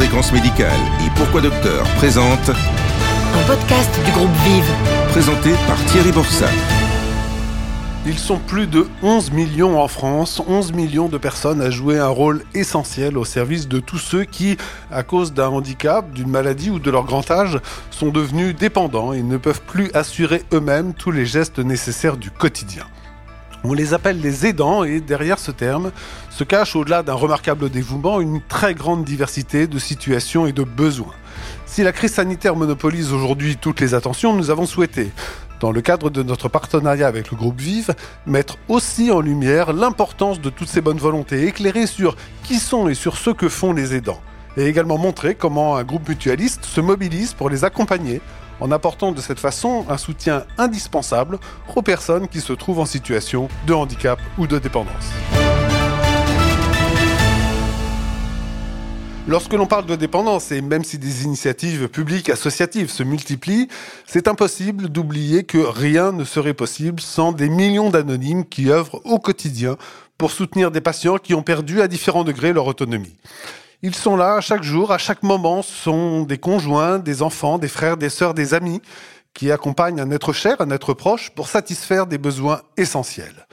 Fréquence médicale et Pourquoi Docteur présente Un podcast du groupe Vive. présenté par Thierry Borsat. Ils sont plus de 11 millions en France, 11 millions de personnes à jouer un rôle essentiel au service de tous ceux qui, à cause d'un handicap, d'une maladie ou de leur grand âge, sont devenus dépendants et ne peuvent plus assurer eux-mêmes tous les gestes nécessaires du quotidien. On les appelle les aidants et derrière ce terme se cache au-delà d'un remarquable dévouement une très grande diversité de situations et de besoins. Si la crise sanitaire monopolise aujourd'hui toutes les attentions, nous avons souhaité, dans le cadre de notre partenariat avec le groupe Vive, mettre aussi en lumière l'importance de toutes ces bonnes volontés, éclairer sur qui sont et sur ce que font les aidants, et également montrer comment un groupe mutualiste se mobilise pour les accompagner en apportant de cette façon un soutien indispensable aux personnes qui se trouvent en situation de handicap ou de dépendance. Lorsque l'on parle de dépendance, et même si des initiatives publiques associatives se multiplient, c'est impossible d'oublier que rien ne serait possible sans des millions d'anonymes qui œuvrent au quotidien pour soutenir des patients qui ont perdu à différents degrés leur autonomie. Ils sont là à chaque jour, à chaque moment, sont des conjoints, des enfants, des frères, des sœurs, des amis qui accompagnent un être cher, un être proche pour satisfaire des besoins essentiels.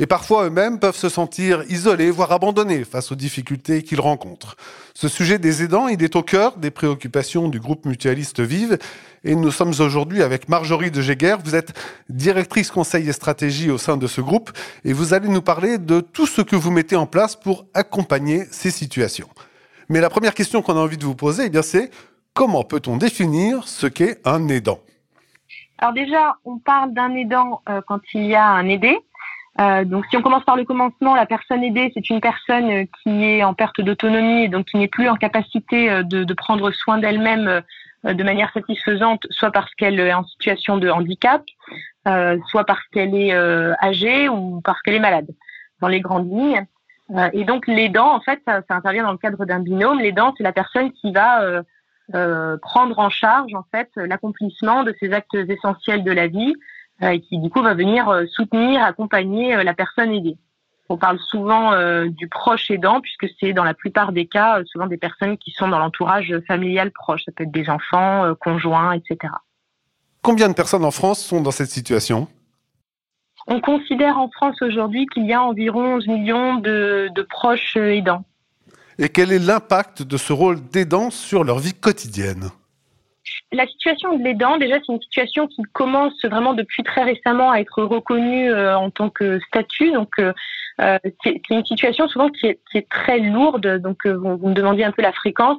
Et parfois eux-mêmes peuvent se sentir isolés, voire abandonnés face aux difficultés qu'ils rencontrent. Ce sujet des aidants, il est au cœur des préoccupations du groupe mutualiste Vive. Et nous sommes aujourd'hui avec Marjorie de Jéguer. Vous êtes directrice conseil et stratégie au sein de ce groupe et vous allez nous parler de tout ce que vous mettez en place pour accompagner ces situations. Mais la première question qu'on a envie de vous poser, eh bien, c'est comment peut-on définir ce qu'est un aidant? Alors déjà, on parle d'un aidant euh, quand il y a un aidé. Euh, donc si on commence par le commencement, la personne aidée, c'est une personne euh, qui est en perte d'autonomie et donc qui n'est plus en capacité de, prendre soin d'elle-même de manière satisfaisante, soit parce qu'elle est en situation de handicap, soit parce qu'elle est âgée ou parce qu'elle est malade, dans les grandes lignes. Et donc l'aidant, en fait, ça, ça intervient dans le cadre d'un binôme. L'aidant, c'est la personne qui va euh, euh, prendre en charge en fait l'accomplissement de ces actes essentiels de la vie euh, et qui du coup va venir soutenir, accompagner la personne aidée. On parle souvent euh, du proche aidant puisque c'est dans la plupart des cas euh, souvent des personnes qui sont dans l'entourage familial proche. Ça peut être des enfants, euh, conjoints, etc. Combien de personnes en France sont dans cette situation? On considère en France aujourd'hui qu'il y a environ 11 millions de, de proches aidants. Et quel est l'impact de ce rôle d'aidant sur leur vie quotidienne? La situation de l'aidant, déjà, c'est une situation qui commence vraiment depuis très récemment à être reconnue euh, en tant que statut. Donc, euh, euh, c'est c'est une situation souvent qui est, qui est très lourde. Donc, euh, vous, vous me demandiez un peu la fréquence.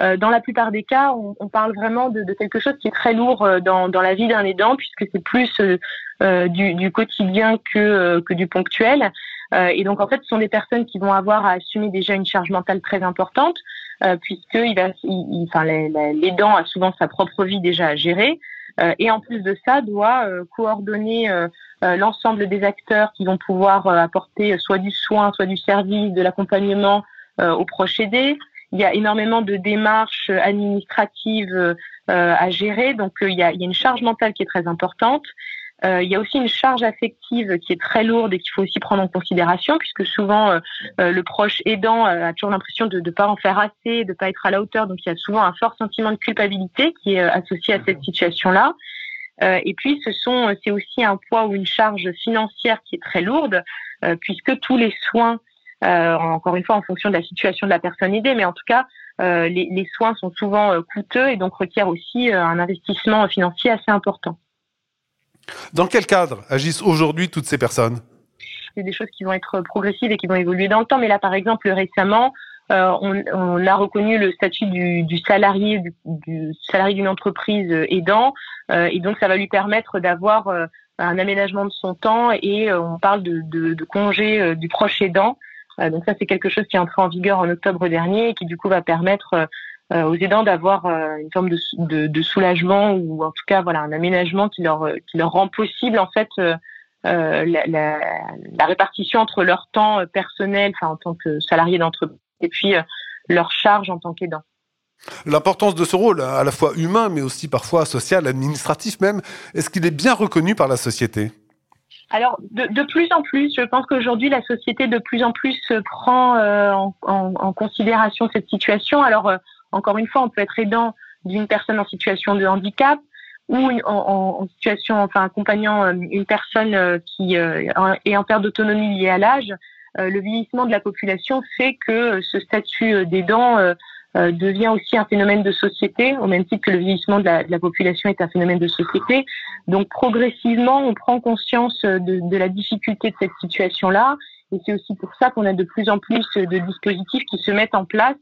Euh, dans la plupart des cas, on, on parle vraiment de, de quelque chose qui est très lourd euh, dans, dans la vie d'un aidant, puisque c'est plus euh, du, du quotidien que, que du ponctuel. Et donc, en fait, ce sont des personnes qui vont avoir à assumer déjà une charge mentale très importante, puisque il va, il, il- l'aidant a souvent sa propre vie déjà à gérer, et en plus de ça, doit euh, coordonner euh, l'ensemble des acteurs qui vont pouvoir apporter soit du soin, soit du service, de l'accompagnement aux proches aidés. Il y a énormément de démarches euh, administratives euh, euh, à gérer, donc il, y a, il y a une charge mentale qui est très importante. Euh, il y a aussi une charge affective qui est très lourde et qu'il faut aussi prendre en considération, puisque souvent euh, le proche aidant a toujours l'impression de ne pas en faire assez, de ne pas être à la hauteur, donc il y a souvent un fort sentiment de culpabilité qui est associé à cette situation-là. Et puis, ce sont, c'est aussi un poids ou une charge financière qui est très lourde, puisque tous les soins, encore une fois en fonction de la situation de la personne aidée, mais en tout cas, euh, les, les soins sont souvent euh, coûteux et donc requièrent aussi euh, un investissement financier assez important. Dans quel cadre agissent aujourd'hui toutes ces personnes? C'est des choses qui vont être progressives et qui vont évoluer dans le temps. Mais là, par exemple, récemment, euh, on, on, a reconnu le statut du, du salarié du, du, salarié d'une entreprise aidant, euh, et donc ça va lui permettre d'avoir euh, un aménagement de son temps. Et euh, on parle de, de, de congé euh, du proche aidant. Donc ça, c'est quelque chose qui est entré en vigueur en octobre dernier et qui du coup va permettre euh, aux aidants d'avoir euh, une forme de, soulagement ou en tout cas voilà un aménagement qui leur qui leur rend possible en fait euh, la, répartition entre leur temps personnel, enfin en tant que salarié d'entreprise, et puis euh, leur charge en tant qu'aidant. L'importance de ce rôle, à la fois humain, mais aussi parfois social, administratif même, est-ce qu'il est bien reconnu par la société? Alors, de, de, plus en plus, je pense qu'aujourd'hui, la société de plus en plus prend euh, en, considération cette situation. Alors, euh, encore une fois, on peut être aidant d'une personne en situation de handicap ou en, situation, enfin accompagnant euh, une personne qui est en perte d'autonomie liée à l'âge. le vieillissement de la population fait que ce statut d'aidant devient aussi un phénomène de société, au même titre que le vieillissement de la, population est un phénomène de société. Donc progressivement, on prend conscience de, de la difficulté de cette situation-là et c'est aussi pour ça qu'on a de plus en plus de dispositifs qui se mettent en place,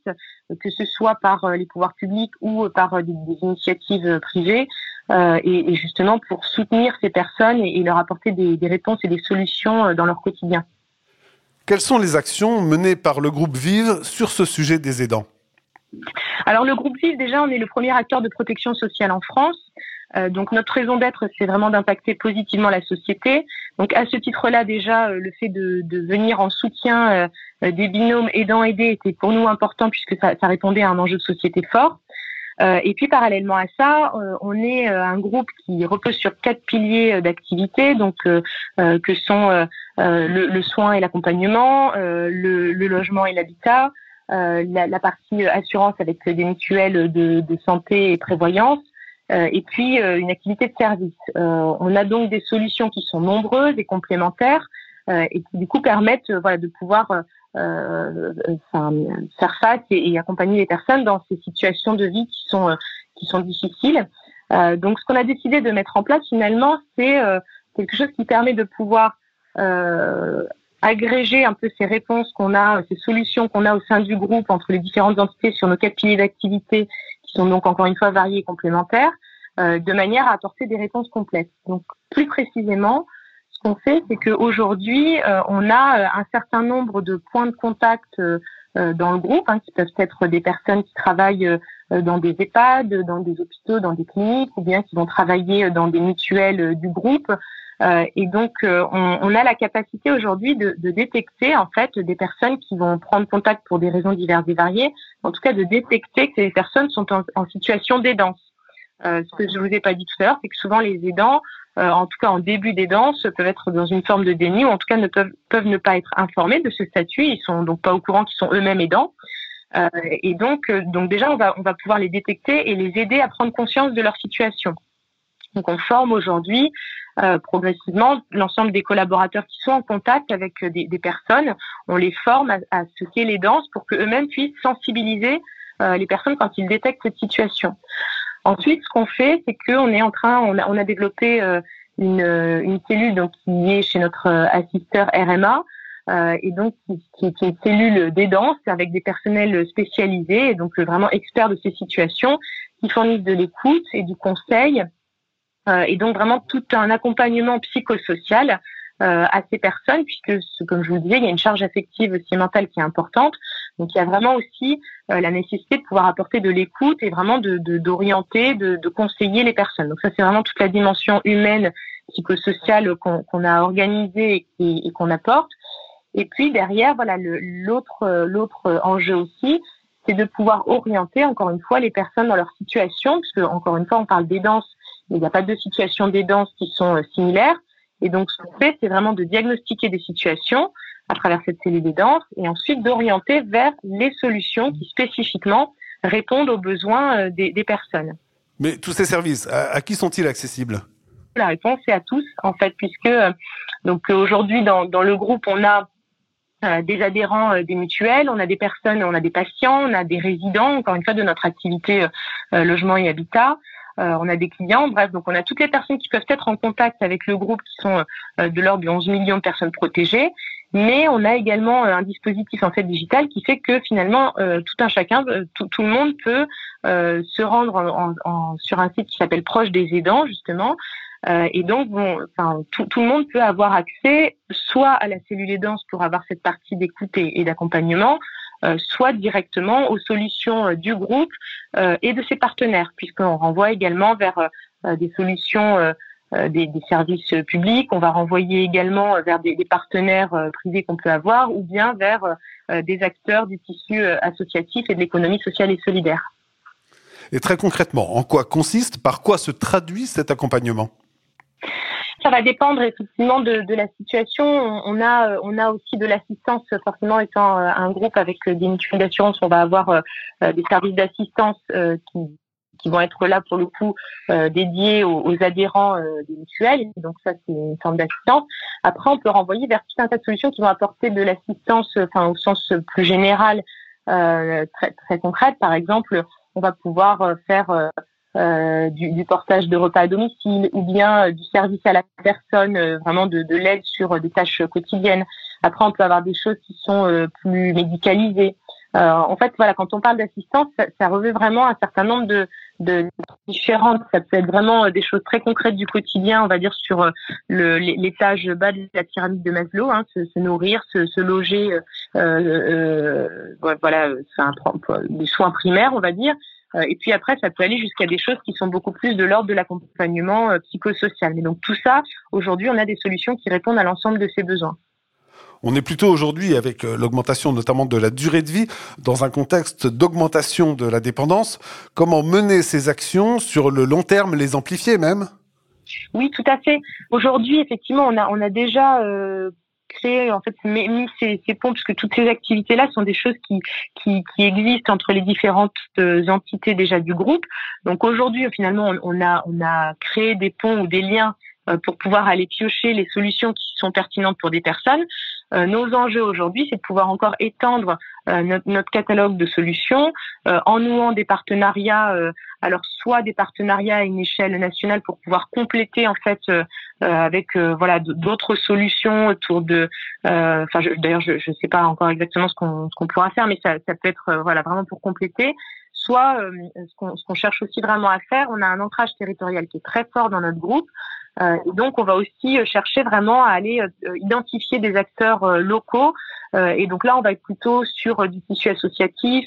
que ce soit par euh, les pouvoirs publics ou par euh, des, initiatives privées, euh, et, justement pour soutenir ces personnes et, leur apporter des, réponses et des solutions dans leur quotidien. Quelles sont les actions menées par le groupe Vive sur ce sujet des aidants? Alors le groupe Vive, déjà, on est le premier acteur de protection sociale en France. Euh, donc notre raison d'être, c'est vraiment d'impacter positivement la société. Donc à ce titre-là, déjà, euh, le fait de, de, venir en soutien euh, des binômes aidant-aidés était pour nous important puisque ça, ça, répondait à un enjeu de société fort. et puis parallèlement à ça, on est un groupe qui repose sur quatre piliers d'activité, donc que sont le, le, soin et l'accompagnement, le, le, logement et l'habitat, la, la, partie assurance avec des mutuelles de, de santé et prévoyance, euh, et puis euh, une activité de service. Euh, on a donc des solutions qui sont nombreuses et complémentaires et qui du coup permettent voilà, de pouvoir faire face et, accompagner les personnes dans ces situations de vie qui sont, qui sont difficiles. donc ce qu'on a décidé de mettre en place finalement, c'est quelque chose qui permet de pouvoir agréger un peu ces réponses qu'on a, ces solutions qu'on a au sein du groupe entre les différentes entités sur nos quatre piliers d'activité sont donc encore une fois variés et complémentaires, euh, de manière à apporter des réponses complètes. Donc plus précisément, ce qu'on fait, c'est qu'aujourd'hui, euh, on a euh, un certain nombre de points de contact dans le groupe, hein, qui peuvent être des personnes qui travaillent dans des EHPAD, dans des hôpitaux, dans des cliniques, ou bien qui vont travailler dans des mutuelles du groupe, euh, et donc, euh, on, a la capacité aujourd'hui de, détecter en fait des personnes qui vont prendre contact pour des raisons diverses et variées. En tout cas, de détecter que ces personnes sont en, situation d'aidance. Euh, ce que je vous ai pas dit tout à l'heure, c'est que souvent les aidants, euh, en tout cas en début d'aidance, peuvent être dans une forme de déni ou en tout cas ne peuvent, peuvent ne pas être informés de ce statut. Ils sont donc pas au courant qu'ils sont eux-mêmes aidants. Euh, et donc, donc déjà, on va, on va pouvoir les détecter et les aider à prendre conscience de leur situation. Donc, on forme aujourd'hui euh, progressivement l'ensemble des collaborateurs qui sont en contact avec euh, des, des personnes. On les forme à, ce qu'est les danses pour qu'eux-mêmes puissent sensibiliser euh, les personnes quand ils détectent cette situation. Ensuite, ce qu'on fait, c'est qu'on est en train, on a, développé une, cellule donc qui est chez notre assisteur RMA. Et donc qui, qui, est une cellule d'aidance avec des personnels spécialisés et donc vraiment experts de ces situations qui fournissent de l'écoute et du conseil et donc vraiment tout un accompagnement psychosocial euh, à ces personnes, puisque, comme je vous le disais, il y a une charge affective aussi mentale qui est importante. Donc il y a vraiment aussi euh, la nécessité de pouvoir apporter de l'écoute et vraiment de d'orienter, de, de, conseiller les personnes. Donc ça, c'est vraiment toute la dimension humaine, psychosociale qu'on a organisée et, et qu'on apporte. Et puis derrière, voilà, l'autre l'autre enjeu aussi, c'est de pouvoir orienter encore une fois les personnes dans leur situation, puisque encore une fois, on parle des danses il n'y a pas de situations d'aidance qui sont euh, similaires. Et donc, ce qu'on fait, c'est vraiment de diagnostiquer des situations à travers cette cellule d'aidance et ensuite d'orienter vers les solutions qui spécifiquement répondent aux besoins euh, des, des personnes. Mais tous ces services, à, qui sont-ils accessibles? La réponse est à tous, en fait, puisque euh, donc aujourd'hui dans, dans le groupe, on a des adhérents des mutuelles, on a des personnes, on a des patients, on a des résidents, encore une fois, de notre activité logement et habitat. Euh, on a des clients, bref, donc on a toutes les personnes qui peuvent être en contact avec le groupe qui sont euh, de l'ordre de 11 millions de personnes protégées. Mais on a également euh, un dispositif en fait digital qui fait que finalement tout un chacun, tout, le monde peut se rendre sur un site qui s'appelle Proche des aidants justement, et donc, bon, enfin, tout, le monde peut avoir accès soit à la cellule aidance pour avoir cette partie d'écoute et d'accompagnement, euh, soit directement aux solutions euh, du groupe euh, et de ses partenaires, puisqu'on renvoie également vers des solutions des, services publics, on va renvoyer également vers des, partenaires privés qu'on peut avoir, ou bien vers des acteurs du tissu associatif et de l'économie sociale et solidaire. Et très concrètement, en quoi consiste, par quoi se traduit cet accompagnement? Ça va dépendre effectivement de, la situation. On a, on a aussi de l'assistance, forcément étant un groupe avec des mutuelles d'assurance, on va avoir des services d'assistance qui, vont être là pour le coup euh, dédiés aux, adhérents euh, des mutuelles. Donc ça, c'est une forme d'assistance. Après, on peut renvoyer vers tout un tas de solutions qui vont apporter de l'assistance, enfin au sens plus général, euh, très, très concrète. Par exemple, on va pouvoir faire du, du, portage de repas à domicile ou bien du service à la personne, vraiment de, de l'aide sur des tâches quotidiennes. Après, on peut avoir des choses qui sont plus médicalisées. Euh, en fait, voilà, quand on parle d'assistance, ça, ça, revêt vraiment un certain nombre de, de différentes. Ça peut être vraiment euh, des choses très concrètes du quotidien, on va dire sur euh, l'étage bas de la pyramide de Maslow, hein, se, se, nourrir, se, se loger, euh, euh, voilà, un, des soins primaires, on va dire. Et puis après, ça peut aller jusqu'à des choses qui sont beaucoup plus de l'ordre de l'accompagnement psychosocial. Mais donc tout ça, aujourd'hui, on a des solutions qui répondent à l'ensemble de ces besoins. On est plutôt aujourd'hui avec euh, l'augmentation notamment de la durée de vie dans un contexte d'augmentation de la dépendance. Comment mener ces actions sur le long terme, les amplifier même? Oui, tout à fait. Aujourd'hui, effectivement, on a, on a déjà euh, créé, en fait, mis ces, ces ponts, puisque toutes ces activités-là sont des choses qui, qui, existent entre les différentes euh, entités déjà du groupe. Donc aujourd'hui, finalement, on, a, on a créé des ponts ou des liens pour pouvoir aller piocher les solutions qui sont pertinentes pour des personnes. Euh, nos enjeux aujourd'hui, c'est de pouvoir encore étendre euh, notre, catalogue de solutions euh, en nouant des partenariats, alors soit des partenariats à une échelle nationale pour pouvoir compléter en fait avec voilà d'autres solutions autour de, enfin d'ailleurs je ne sais pas encore exactement ce qu'on pourra faire, mais ça, ça peut être voilà vraiment pour compléter soit ce qu'on cherche aussi vraiment à faire, on a un ancrage territorial qui est très fort dans notre groupe. Euh, et donc, on va aussi euh, chercher vraiment à aller euh, identifier des acteurs locaux. et donc là, on va être plutôt sur du tissu associatif,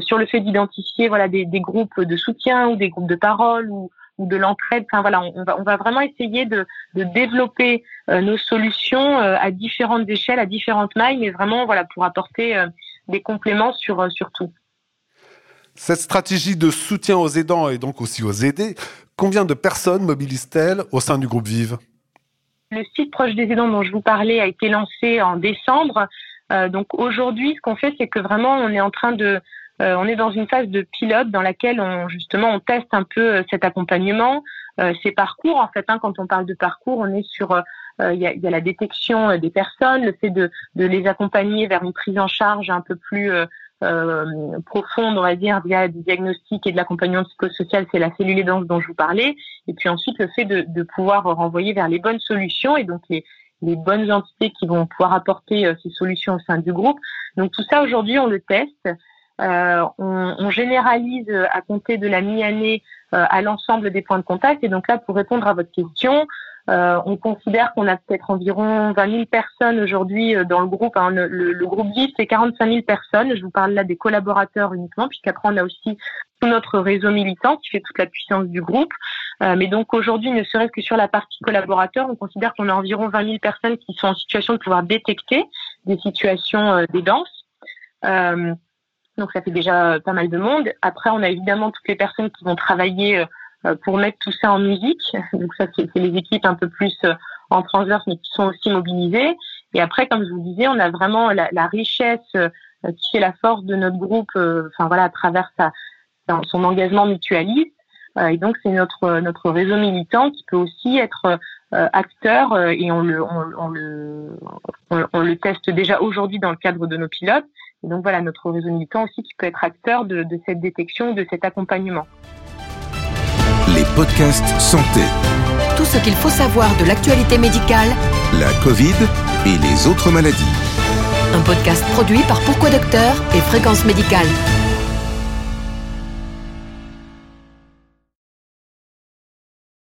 sur le fait d'identifier voilà des, groupes de soutien ou des groupes de parole ou, de l'entraide. Enfin voilà, on va, vraiment essayer de, de développer nos solutions à différentes échelles, à différentes mailles, mais vraiment voilà pour apporter des compléments sur sur tout. Cette stratégie de soutien aux aidants et donc aussi aux aidés, combien de personnes mobilise-t-elle au sein du groupe Vive? Le site proche des aidants dont je vous parlais a été lancé en décembre. Euh, donc aujourd'hui, ce qu'on fait, c'est que vraiment, on est en train de, euh, on est dans une phase de pilote dans laquelle on justement on teste un peu euh, cet accompagnement, ces parcours. En fait, hein, quand on parle de parcours, on est sur il y, a, la détection des personnes, le fait de, les accompagner vers une prise en charge un peu plus euh, profonde, on va dire, via du diagnostic et de l'accompagnement psychosocial, c'est la cellule aidante dont je vous parlais. Et puis ensuite, le fait de, de, pouvoir renvoyer vers les bonnes solutions et donc les, les bonnes entités qui vont pouvoir apporter euh, ces solutions au sein du groupe. Donc tout ça, aujourd'hui, on le teste. Euh, on, on, généralise à compter de la mi-année euh, à l'ensemble des points de contact. Et donc là, pour répondre à votre question, euh, on considère qu'on a peut-être environ 20 000 personnes aujourd'hui euh, dans le groupe. Hein. Le, le, groupe VIF, c'est 45 000 personnes. Je vous parle là des collaborateurs uniquement, puisqu'après, on a aussi tout notre réseau militant qui fait toute la puissance du groupe. Euh, mais donc aujourd'hui, ne serait-ce que sur la partie collaborateurs, on considère qu'on a environ 20 000 personnes qui sont en situation de pouvoir détecter des situations euh, danses. Euh, donc ça fait déjà pas mal de monde. Après, on a évidemment toutes les personnes qui vont travailler euh, pour mettre tout ça en musique. Donc ça, c'est les équipes un peu plus euh, en transverse, mais qui sont aussi mobilisées. Et après, comme je vous disais, on a vraiment la, richesse euh, qui fait la force de notre groupe, enfin voilà, à travers son engagement mutualiste. et donc, c'est notre réseau militant qui peut aussi être acteur et on le le le teste déjà aujourd'hui dans le cadre de nos pilotes. Et donc voilà, notre réseau militant aussi qui peut être acteur de cette détection, de cet accompagnement les podcasts santé. Tout ce qu'il faut savoir de l'actualité médicale, la Covid et les autres maladies. Un podcast produit par Pourquoi Docteur et Fréquence Médicale.